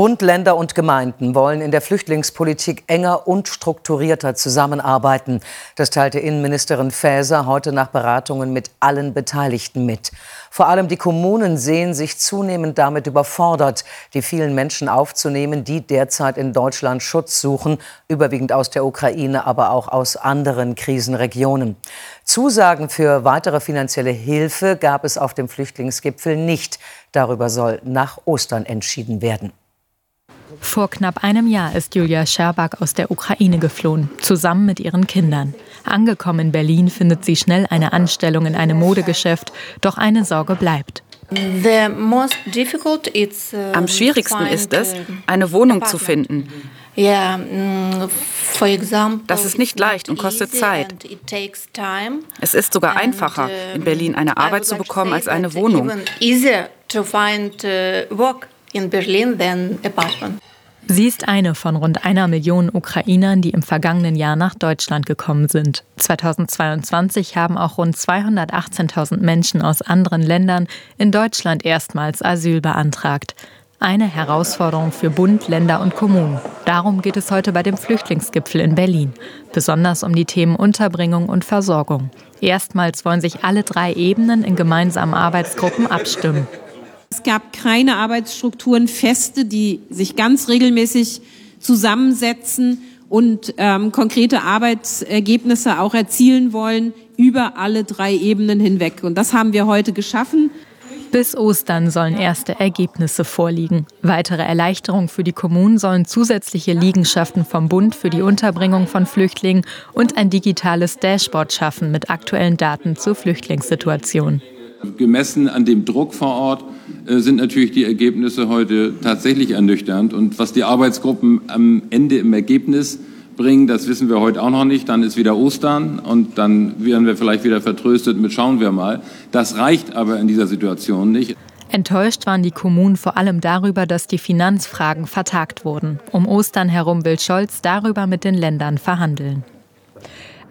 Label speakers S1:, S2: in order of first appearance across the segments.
S1: Bund, Länder und Gemeinden wollen in der Flüchtlingspolitik enger und strukturierter zusammenarbeiten. Das teilte Innenministerin Faeser heute nach Beratungen mit allen Beteiligten mit. Vor allem die Kommunen sehen sich zunehmend damit überfordert, die vielen Menschen aufzunehmen, die derzeit in Deutschland Schutz suchen, überwiegend aus der Ukraine, aber auch aus anderen Krisenregionen. Zusagen für weitere finanzielle Hilfe gab es auf dem Flüchtlingsgipfel nicht. Darüber soll nach Ostern entschieden werden.
S2: Vor knapp einem Jahr ist Julia Scherbak aus der Ukraine geflohen, zusammen mit ihren Kindern. Angekommen in Berlin findet sie schnell eine Anstellung in einem Modegeschäft, doch eine Sorge bleibt.
S3: Uh,
S4: Am schwierigsten ist es, eine Wohnung zu finden.
S3: Mm,
S4: das ist nicht leicht und kostet Zeit. Es ist sogar einfacher, in Berlin eine Arbeit zu bekommen als eine Wohnung
S3: in Berlin than apartment.
S2: Sie ist eine von rund einer Million Ukrainern, die im vergangenen Jahr nach Deutschland gekommen sind. 2022 haben auch rund 218.000 Menschen aus anderen Ländern in Deutschland erstmals Asyl beantragt. Eine Herausforderung für Bund, Länder und Kommunen. Darum geht es heute bei dem Flüchtlingsgipfel in Berlin. Besonders um die Themen Unterbringung und Versorgung. Erstmals wollen sich alle drei Ebenen in gemeinsamen Arbeitsgruppen abstimmen.
S5: Es gab keine Arbeitsstrukturen, feste, die sich ganz regelmäßig zusammensetzen und ähm, konkrete Arbeitsergebnisse auch erzielen wollen über alle drei Ebenen hinweg. Und das haben wir heute geschaffen.
S2: Bis Ostern sollen erste Ergebnisse vorliegen. Weitere Erleichterungen für die Kommunen sollen zusätzliche Liegenschaften vom Bund für die Unterbringung von Flüchtlingen und ein digitales Dashboard schaffen mit aktuellen Daten zur Flüchtlingssituation.
S6: Gemessen an dem Druck vor Ort äh, sind natürlich die Ergebnisse heute tatsächlich ernüchternd. Und was die Arbeitsgruppen am Ende im Ergebnis bringen, das wissen wir heute auch noch nicht. Dann ist wieder Ostern und dann werden wir vielleicht wieder vertröstet mit schauen wir mal. Das reicht aber in dieser Situation nicht.
S2: Enttäuscht waren die Kommunen vor allem darüber, dass die Finanzfragen vertagt wurden. Um Ostern herum will Scholz darüber mit den Ländern verhandeln.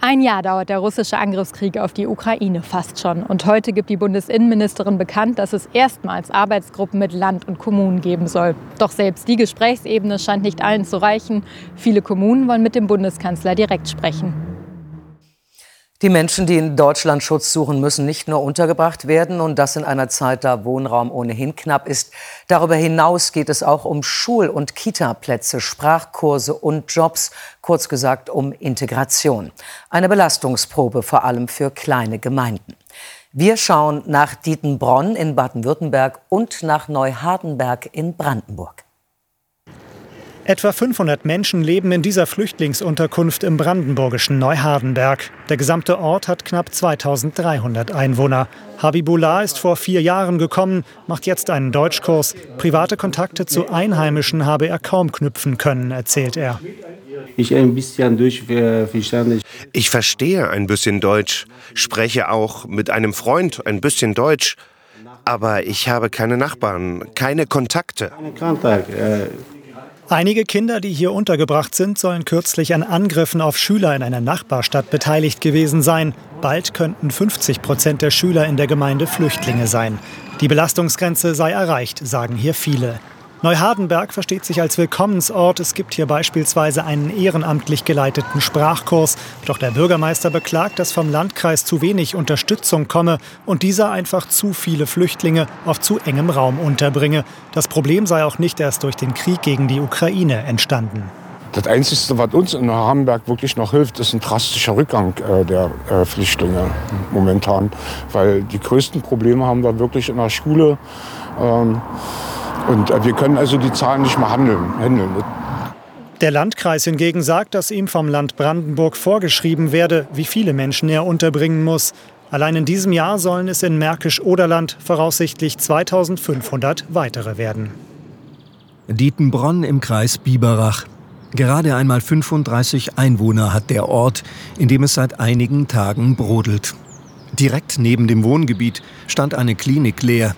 S2: Ein Jahr dauert der russische Angriffskrieg auf die Ukraine fast schon. Und heute gibt die Bundesinnenministerin bekannt, dass es erstmals Arbeitsgruppen mit Land und Kommunen geben soll. Doch selbst die Gesprächsebene scheint nicht allen zu reichen. Viele Kommunen wollen mit dem Bundeskanzler direkt sprechen.
S1: Die Menschen, die in Deutschland Schutz suchen, müssen nicht nur untergebracht werden und das in einer Zeit, da Wohnraum ohnehin knapp ist. Darüber hinaus geht es auch um Schul- und Kita-Plätze, Sprachkurse und Jobs, kurz gesagt um Integration. Eine Belastungsprobe vor allem für kleine Gemeinden. Wir schauen nach Dietenbronn in Baden-Württemberg und nach Neuhardenberg in Brandenburg.
S7: Etwa 500 Menschen leben in dieser Flüchtlingsunterkunft im brandenburgischen Neuhardenberg. Der gesamte Ort hat knapp 2300 Einwohner. Habibullah ist vor vier Jahren gekommen, macht jetzt einen Deutschkurs. Private Kontakte zu Einheimischen habe er kaum knüpfen können, erzählt er.
S8: Ich ein bisschen Deutsch verstanden.
S9: Ich verstehe ein bisschen Deutsch, spreche auch mit einem Freund ein bisschen Deutsch. Aber ich habe keine Nachbarn, keine Kontakte. Keine Kontakt.
S7: Einige Kinder, die hier untergebracht sind, sollen kürzlich an Angriffen auf Schüler in einer Nachbarstadt beteiligt gewesen sein. Bald könnten 50 Prozent der Schüler in der Gemeinde Flüchtlinge sein. Die Belastungsgrenze sei erreicht, sagen hier viele. Neuhardenberg versteht sich als Willkommensort. Es gibt hier beispielsweise einen ehrenamtlich geleiteten Sprachkurs. Doch der Bürgermeister beklagt, dass vom Landkreis zu wenig Unterstützung komme und dieser einfach zu viele Flüchtlinge auf zu engem Raum unterbringe. Das Problem sei auch nicht erst durch den Krieg gegen die Ukraine entstanden.
S10: Das Einzige, was uns in Neuhardenberg wirklich noch hilft, ist ein drastischer Rückgang äh, der äh, Flüchtlinge momentan. Weil die größten Probleme haben wir wirklich in der Schule. Ähm, und äh, wir können also die Zahlen nicht mehr handeln. handeln.
S7: Der Landkreis hingegen sagt, dass ihm vom Land Brandenburg vorgeschrieben werde, wie viele Menschen er unterbringen muss. Allein in diesem Jahr sollen es in Märkisch-Oderland voraussichtlich 2500 weitere werden.
S11: Dietenbronn im Kreis Biberach. Gerade einmal 35 Einwohner hat der Ort, in dem es seit einigen Tagen brodelt. Direkt neben dem Wohngebiet stand eine Klinik leer.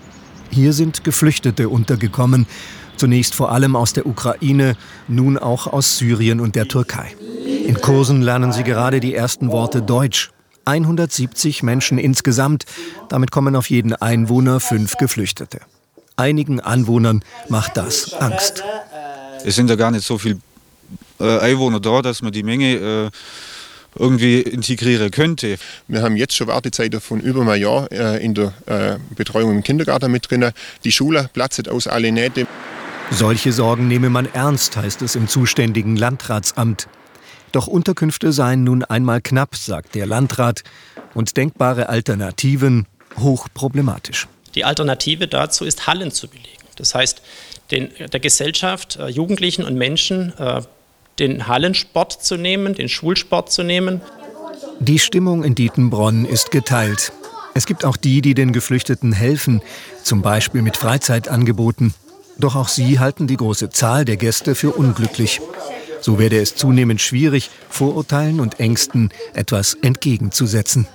S11: Hier sind Geflüchtete untergekommen, zunächst vor allem aus der Ukraine, nun auch aus Syrien und der Türkei. In Kursen lernen sie gerade die ersten Worte Deutsch. 170 Menschen insgesamt, damit kommen auf jeden Einwohner fünf Geflüchtete. Einigen Anwohnern macht das Angst.
S12: Es sind ja gar nicht so viele äh, Einwohner da, dass man die Menge äh, irgendwie integrieren könnte.
S13: Wir haben jetzt schon Wartezeiten von über einem Jahr äh, in der äh, Betreuung im Kindergarten mit drin. Die Schule platzt aus alle Nähte.
S11: Solche Sorgen nehme man ernst, heißt es im zuständigen Landratsamt. Doch Unterkünfte seien nun einmal knapp, sagt der Landrat, und denkbare Alternativen hochproblematisch.
S14: Die Alternative dazu ist Hallen zu belegen. Das heißt, den, der Gesellschaft, äh, Jugendlichen und Menschen äh, den Hallensport zu nehmen, den Schulsport zu nehmen.
S11: Die Stimmung in Dietenbronn ist geteilt. Es gibt auch die, die den Geflüchteten helfen, zum Beispiel mit Freizeitangeboten. Doch auch sie halten die große Zahl der Gäste für unglücklich. So werde es zunehmend schwierig, Vorurteilen und Ängsten etwas entgegenzusetzen.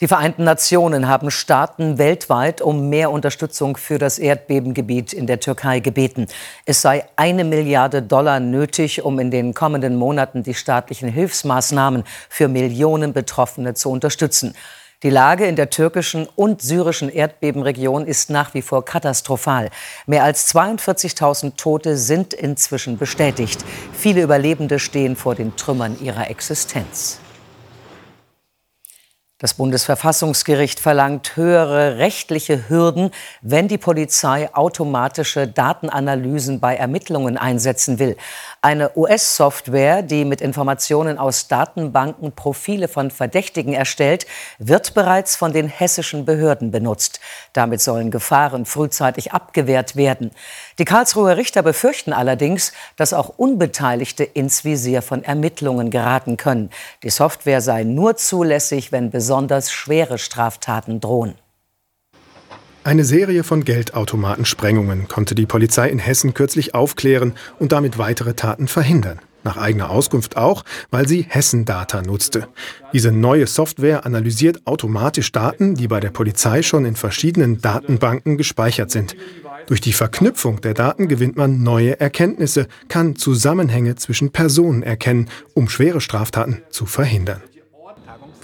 S1: Die Vereinten Nationen haben Staaten weltweit um mehr Unterstützung für das Erdbebengebiet in der Türkei gebeten. Es sei eine Milliarde Dollar nötig, um in den kommenden Monaten die staatlichen Hilfsmaßnahmen für Millionen Betroffene zu unterstützen. Die Lage in der türkischen und syrischen Erdbebenregion ist nach wie vor katastrophal. Mehr als 42.000 Tote sind inzwischen bestätigt. Viele Überlebende stehen vor den Trümmern ihrer Existenz. Das Bundesverfassungsgericht verlangt höhere rechtliche Hürden, wenn die Polizei automatische Datenanalysen bei Ermittlungen einsetzen will. Eine US-Software, die mit Informationen aus Datenbanken Profile von Verdächtigen erstellt, wird bereits von den hessischen Behörden benutzt. Damit sollen Gefahren frühzeitig abgewehrt werden. Die Karlsruher Richter befürchten allerdings, dass auch Unbeteiligte ins Visier von Ermittlungen geraten können. Die Software sei nur zulässig, wenn besonders schwere Straftaten drohen.
S15: Eine Serie von Geldautomatensprengungen konnte die Polizei in Hessen kürzlich aufklären und damit weitere Taten verhindern. Nach eigener Auskunft auch, weil sie Hessen-Data nutzte. Diese neue Software analysiert automatisch Daten, die bei der Polizei schon in verschiedenen Datenbanken gespeichert sind. Durch die Verknüpfung der Daten gewinnt man neue Erkenntnisse, kann Zusammenhänge zwischen Personen erkennen, um schwere Straftaten zu verhindern.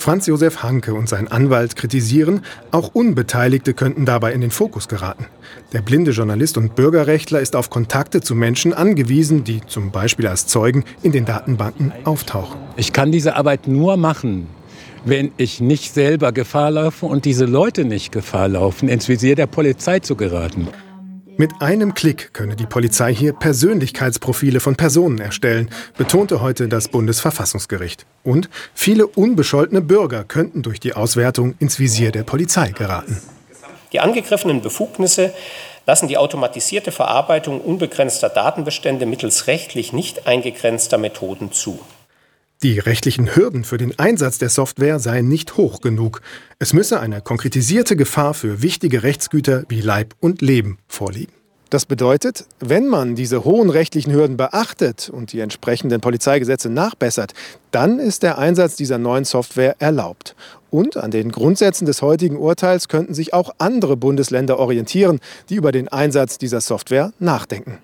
S15: Franz Josef Hanke und sein Anwalt kritisieren, auch Unbeteiligte könnten dabei in den Fokus geraten. Der blinde Journalist und Bürgerrechtler ist auf Kontakte zu Menschen angewiesen, die zum Beispiel als Zeugen in den Datenbanken auftauchen.
S16: Ich kann diese Arbeit nur machen, wenn ich nicht selber Gefahr laufe und diese Leute nicht Gefahr laufen, ins Visier der Polizei zu geraten.
S15: Mit einem Klick könne die Polizei hier Persönlichkeitsprofile von Personen erstellen, betonte heute das Bundesverfassungsgericht. Und viele unbescholtene Bürger könnten durch die Auswertung ins Visier der Polizei geraten.
S17: Die angegriffenen Befugnisse lassen die automatisierte Verarbeitung unbegrenzter Datenbestände mittels rechtlich nicht eingegrenzter Methoden zu.
S15: Die rechtlichen Hürden für den Einsatz der Software seien nicht hoch genug. Es müsse eine konkretisierte Gefahr für wichtige Rechtsgüter wie Leib und Leben vorliegen. Das bedeutet, wenn man diese hohen rechtlichen Hürden beachtet und die entsprechenden Polizeigesetze nachbessert, dann ist der Einsatz dieser neuen Software erlaubt. Und an den Grundsätzen des heutigen Urteils könnten sich auch andere Bundesländer orientieren, die über den Einsatz dieser Software nachdenken.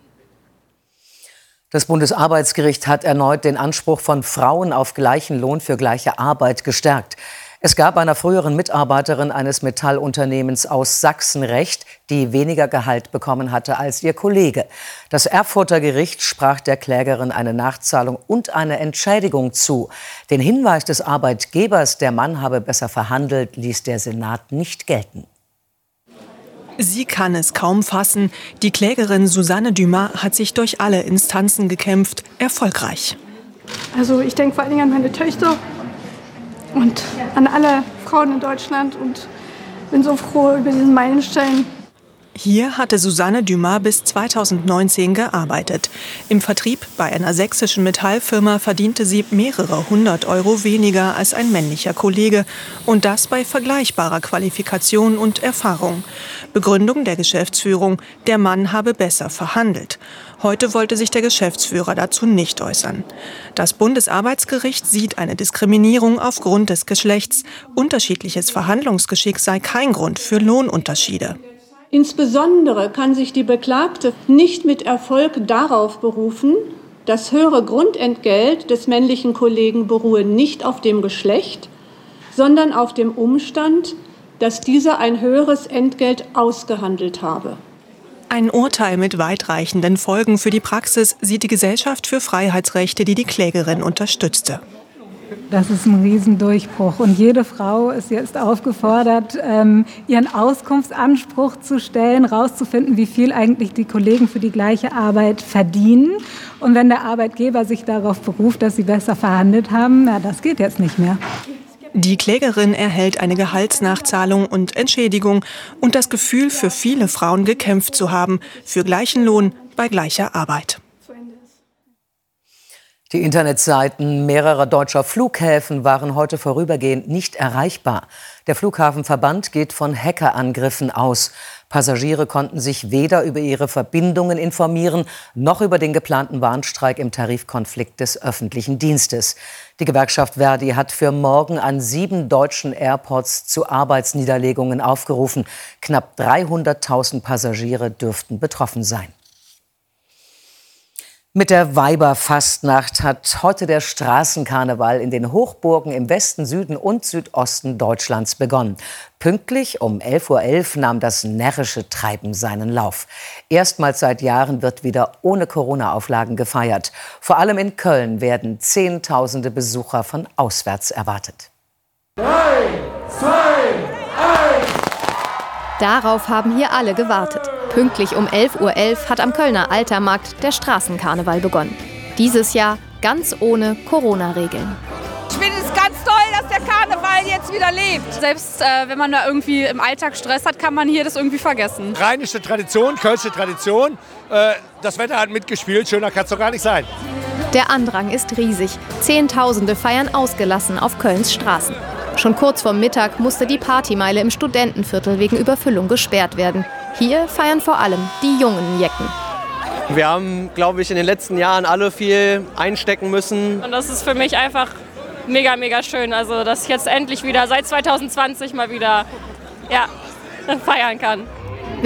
S1: Das Bundesarbeitsgericht hat erneut den Anspruch von Frauen auf gleichen Lohn für gleiche Arbeit gestärkt. Es gab einer früheren Mitarbeiterin eines Metallunternehmens aus Sachsen recht, die weniger Gehalt bekommen hatte als ihr Kollege. Das Erfurter Gericht sprach der Klägerin eine Nachzahlung und eine Entschädigung zu. Den Hinweis des Arbeitgebers, der Mann habe besser verhandelt, ließ der Senat nicht gelten.
S18: Sie kann es kaum fassen. Die Klägerin Susanne Dumas hat sich durch alle Instanzen gekämpft, erfolgreich.
S19: Also ich denke vor allen Dingen an meine Töchter und an alle Frauen in Deutschland und bin so froh über diesen Meilenstein.
S18: Hier hatte Susanne Dumas bis 2019 gearbeitet. Im Vertrieb bei einer sächsischen Metallfirma verdiente sie mehrere hundert Euro weniger als ein männlicher Kollege. Und das bei vergleichbarer Qualifikation und Erfahrung. Begründung der Geschäftsführung, der Mann habe besser verhandelt. Heute wollte sich der Geschäftsführer dazu nicht äußern. Das Bundesarbeitsgericht sieht eine Diskriminierung aufgrund des Geschlechts. Unterschiedliches Verhandlungsgeschick sei kein Grund für Lohnunterschiede.
S19: Insbesondere kann sich die Beklagte nicht mit Erfolg darauf berufen, das höhere Grundentgelt des männlichen Kollegen beruhe nicht auf dem Geschlecht, sondern auf dem Umstand, dass dieser ein höheres Entgelt ausgehandelt habe.
S18: Ein Urteil mit weitreichenden Folgen für die Praxis sieht die Gesellschaft für Freiheitsrechte, die die Klägerin unterstützte.
S20: Das ist ein Riesendurchbruch. Und jede Frau ist jetzt aufgefordert, ähm, ihren Auskunftsanspruch zu stellen, herauszufinden, wie viel eigentlich die Kollegen für die gleiche Arbeit verdienen. Und wenn der Arbeitgeber sich darauf beruft, dass sie besser verhandelt haben, na, das geht jetzt nicht mehr.
S18: Die Klägerin erhält eine Gehaltsnachzahlung und Entschädigung und das Gefühl, für viele Frauen gekämpft zu haben, für gleichen Lohn bei gleicher Arbeit.
S1: Die Internetseiten mehrerer deutscher Flughäfen waren heute vorübergehend nicht erreichbar. Der Flughafenverband geht von Hackerangriffen aus. Passagiere konnten sich weder über ihre Verbindungen informieren, noch über den geplanten Warnstreik im Tarifkonflikt des öffentlichen Dienstes. Die Gewerkschaft Verdi hat für morgen an sieben deutschen Airports zu Arbeitsniederlegungen aufgerufen. Knapp 300.000 Passagiere dürften betroffen sein. Mit der Weiberfastnacht hat heute der Straßenkarneval in den Hochburgen im Westen, Süden und Südosten Deutschlands begonnen. Pünktlich um 11.11 Uhr nahm das närrische Treiben seinen Lauf. Erstmals seit Jahren wird wieder ohne Corona-Auflagen gefeiert. Vor allem in Köln werden Zehntausende Besucher von auswärts erwartet.
S21: Drei, zwei, eins.
S22: Darauf haben hier alle gewartet. Pünktlich um 11.11 Uhr .11 hat am Kölner Altermarkt der Straßenkarneval begonnen. Dieses Jahr ganz ohne Corona-Regeln.
S23: Ich finde es ganz toll, dass der Karneval jetzt wieder lebt. Selbst äh, wenn man da irgendwie im Alltag Stress hat, kann man hier das irgendwie vergessen.
S24: Rheinische Tradition, kölsche Tradition. Äh, das Wetter hat mitgespielt, schöner kann es doch gar nicht sein.
S22: Der Andrang ist riesig. Zehntausende feiern ausgelassen auf Kölns Straßen. Schon kurz vor Mittag musste die Partymeile im Studentenviertel wegen Überfüllung gesperrt werden. Hier feiern vor allem die jungen Jecken.
S25: Wir haben, glaube ich, in den letzten Jahren alle viel einstecken müssen.
S23: Und das ist für mich einfach mega, mega schön. Also, dass ich jetzt endlich wieder seit 2020 mal wieder ja, feiern kann.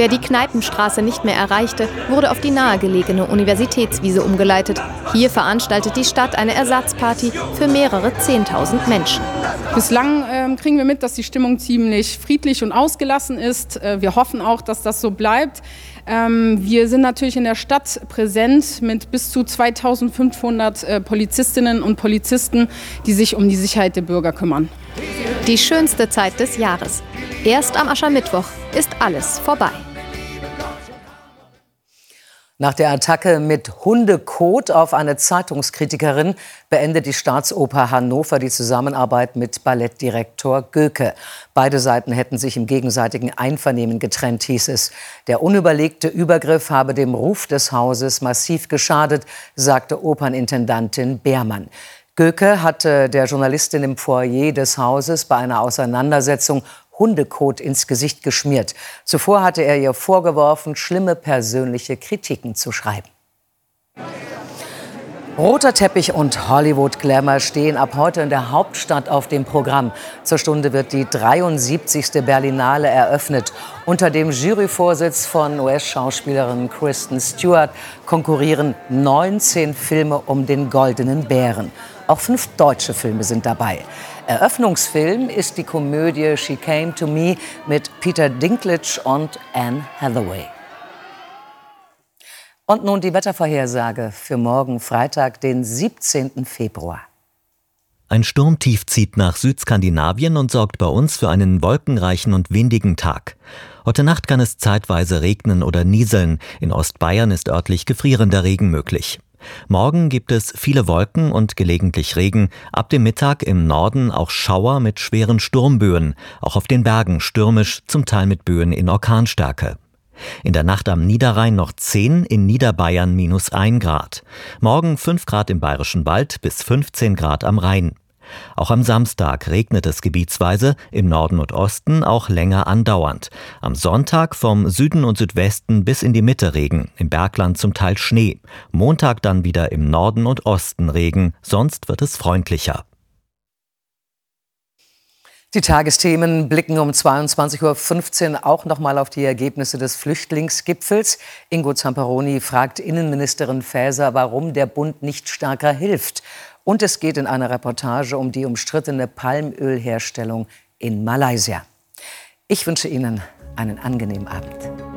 S22: Wer die Kneipenstraße nicht mehr erreichte, wurde auf die nahegelegene Universitätswiese umgeleitet. Hier veranstaltet die Stadt eine Ersatzparty für mehrere Zehntausend Menschen.
S23: Bislang äh, kriegen wir mit, dass die Stimmung ziemlich friedlich und ausgelassen ist. Äh, wir hoffen auch, dass das so bleibt. Ähm, wir sind natürlich in der Stadt präsent mit bis zu 2500 äh, Polizistinnen und Polizisten, die sich um die Sicherheit der Bürger kümmern.
S22: Die schönste Zeit des Jahres. Erst am Aschermittwoch ist alles vorbei.
S1: Nach der Attacke mit Hundekot auf eine Zeitungskritikerin beendet die Staatsoper Hannover die Zusammenarbeit mit Ballettdirektor Göke. Beide Seiten hätten sich im gegenseitigen Einvernehmen getrennt, hieß es. Der unüberlegte Übergriff habe dem Ruf des Hauses massiv geschadet, sagte Opernintendantin Beermann. Göke hatte der Journalistin im Foyer des Hauses bei einer Auseinandersetzung Hundekot ins Gesicht geschmiert. Zuvor hatte er ihr vorgeworfen, schlimme persönliche Kritiken zu schreiben. Roter Teppich und Hollywood-Glamour stehen ab heute in der Hauptstadt auf dem Programm. Zur Stunde wird die 73. Berlinale eröffnet. Unter dem Juryvorsitz von US-Schauspielerin Kristen Stewart konkurrieren 19 Filme um den Goldenen Bären. Auch fünf deutsche Filme sind dabei. Eröffnungsfilm ist die Komödie She Came to Me mit Peter Dinklage und Anne Hathaway. Und nun die Wettervorhersage für morgen Freitag, den 17. Februar.
S26: Ein Sturmtief zieht nach Südskandinavien und sorgt bei uns für einen wolkenreichen und windigen Tag. Heute Nacht kann es zeitweise regnen oder nieseln. In Ostbayern ist örtlich gefrierender Regen möglich. Morgen gibt es viele Wolken und gelegentlich Regen, ab dem Mittag im Norden auch Schauer mit schweren Sturmböen, auch auf den Bergen stürmisch, zum Teil mit Böen in Orkanstärke. In der Nacht am Niederrhein noch 10, in Niederbayern minus 1 Grad. Morgen 5 Grad im Bayerischen Wald bis 15 Grad am Rhein. Auch am Samstag regnet es gebietsweise, im Norden und Osten auch länger andauernd. Am Sonntag vom Süden und Südwesten bis in die Mitte Regen, im Bergland zum Teil Schnee. Montag dann wieder im Norden und Osten Regen, sonst wird es freundlicher.
S1: Die Tagesthemen blicken um 22.15 Uhr auch noch mal auf die Ergebnisse des Flüchtlingsgipfels. Ingo Zamperoni fragt Innenministerin Faeser, warum der Bund nicht stärker hilft. Und es geht in einer Reportage um die umstrittene Palmölherstellung in Malaysia. Ich wünsche Ihnen einen angenehmen Abend.